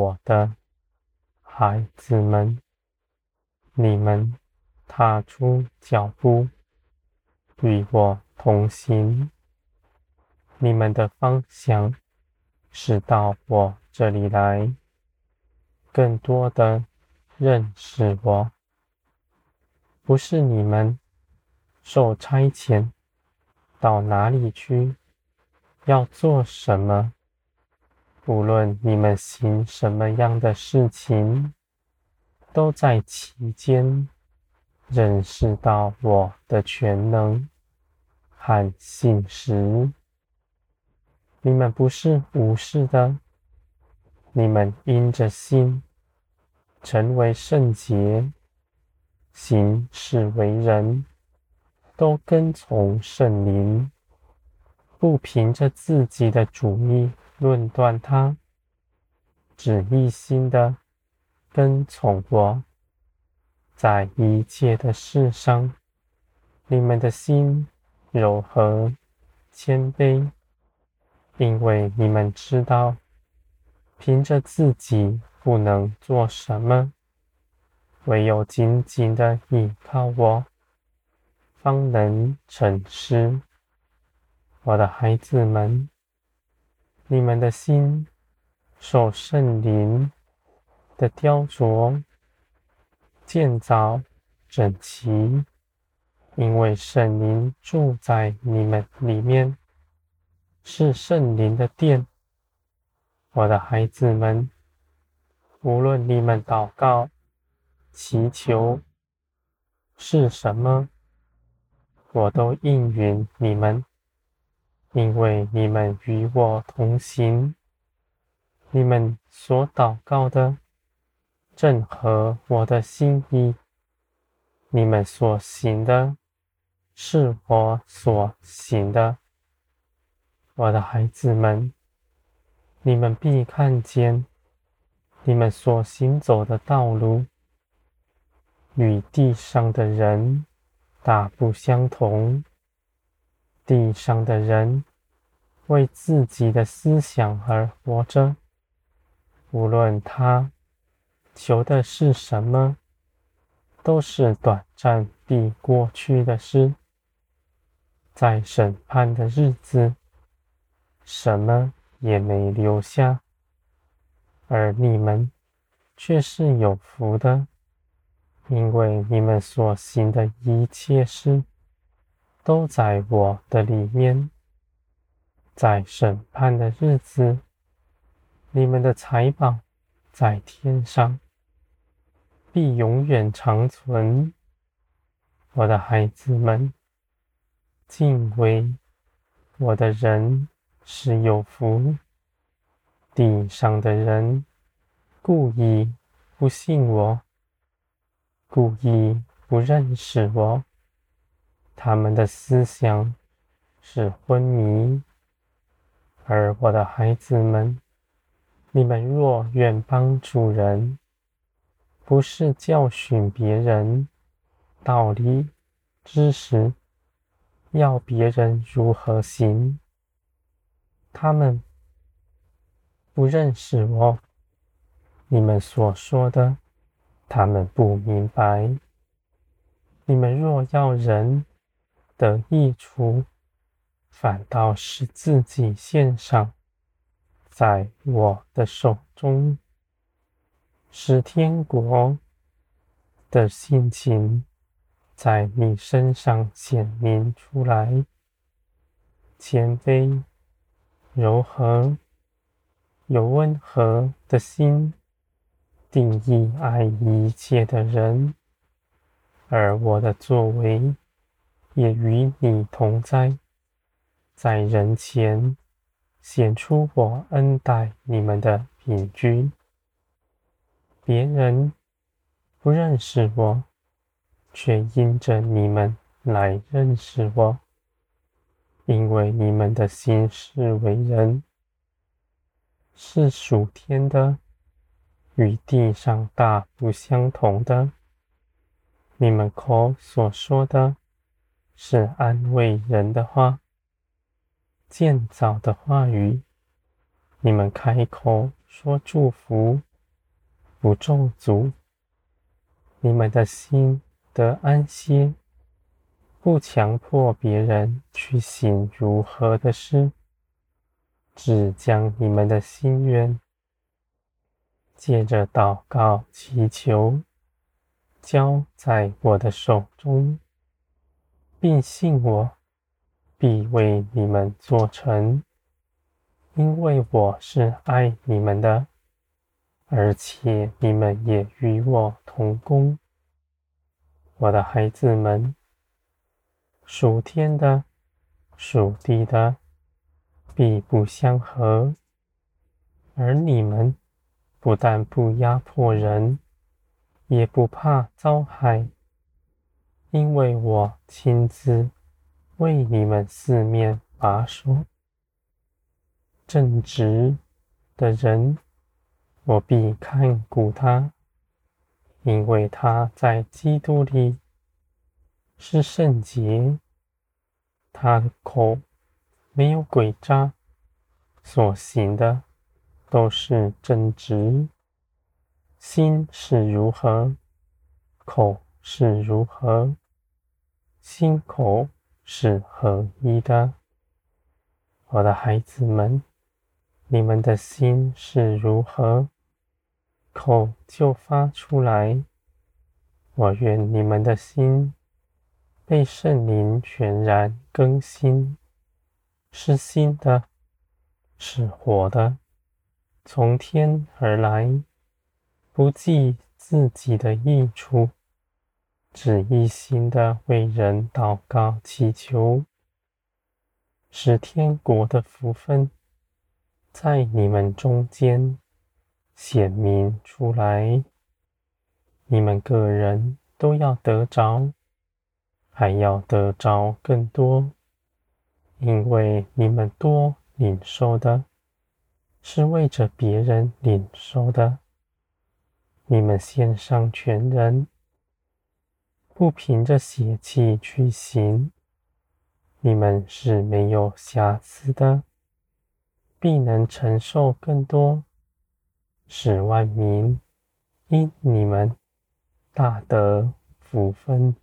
我的孩子们，你们踏出脚步，与我同行。你们的方向是到我这里来，更多的认识我。不是你们受差遣到哪里去，要做什么。无论你们行什么样的事情，都在其间认识到我的全能和信实。你们不是无视的，你们因着心成为圣洁，行事为人，都跟从圣灵，不凭着自己的主意。论断他，只一心的跟从我，在一切的事上，你们的心柔和谦卑，因为你们知道，凭着自己不能做什么，唯有紧紧的依靠我，方能成事。我的孩子们。你们的心受圣灵的雕琢、建造整齐，因为圣灵住在你们里面，是圣灵的殿。我的孩子们，无论你们祷告、祈求是什么，我都应允你们。因为你们与我同行，你们所祷告的正合我的心意，你们所行的是我所行的。我的孩子们，你们必看见，你们所行走的道路与地上的人大不相同。地上的人为自己的思想而活着，无论他求的是什么，都是短暂必过去的事。在审判的日子，什么也没留下，而你们却是有福的，因为你们所行的一切事。都在我的里面，在审判的日子，你们的财宝在天上，必永远长存。我的孩子们，敬畏我的人是有福。地上的人故意不信我，故意不认识我。他们的思想是昏迷，而我的孩子们，你们若愿帮助人，不是教训别人道理、知识，要别人如何行，他们不认识我，你们所说的，他们不明白。你们若要人。的益处，反倒是自己献上，在我的手中，使天国的性情在你身上显明出来。谦卑、柔和、有温和的心，定义爱一切的人，而我的作为。也与你同在，在人前显出我恩待你们的凭据。别人不认识我，却因着你们来认识我，因为你们的心是为人是属天的，与地上大不相同的。你们口所说的。是安慰人的话，建造的话语。你们开口说祝福，不咒诅。你们的心得安息，不强迫别人去行如何的事，只将你们的心愿借着祷告祈求，交在我的手中，并信我必为你们做成，因为我是爱你们的。而且你们也与我同工，我的孩子们，属天的、属地的，必不相合。而你们不但不压迫人，也不怕遭害，因为我亲自为你们四面把守，正直的人。我必看顾他，因为他在基督里是圣洁，他的口没有诡诈，所行的都是正直，心是如何，口是如何，心口是合一的。我的孩子们，你们的心是如何，口就发出来。我愿你们的心被圣灵全然更新，是新的，是活的，从天而来，不计自己的益处，只一心的为人祷告祈求，使天国的福分在你们中间。显明出来，你们个人都要得着，还要得着更多，因为你们多领受的，是为着别人领受的。你们献上全人，不凭着邪气去行，你们是没有瑕疵的，必能承受更多。使万民因你们大得福分。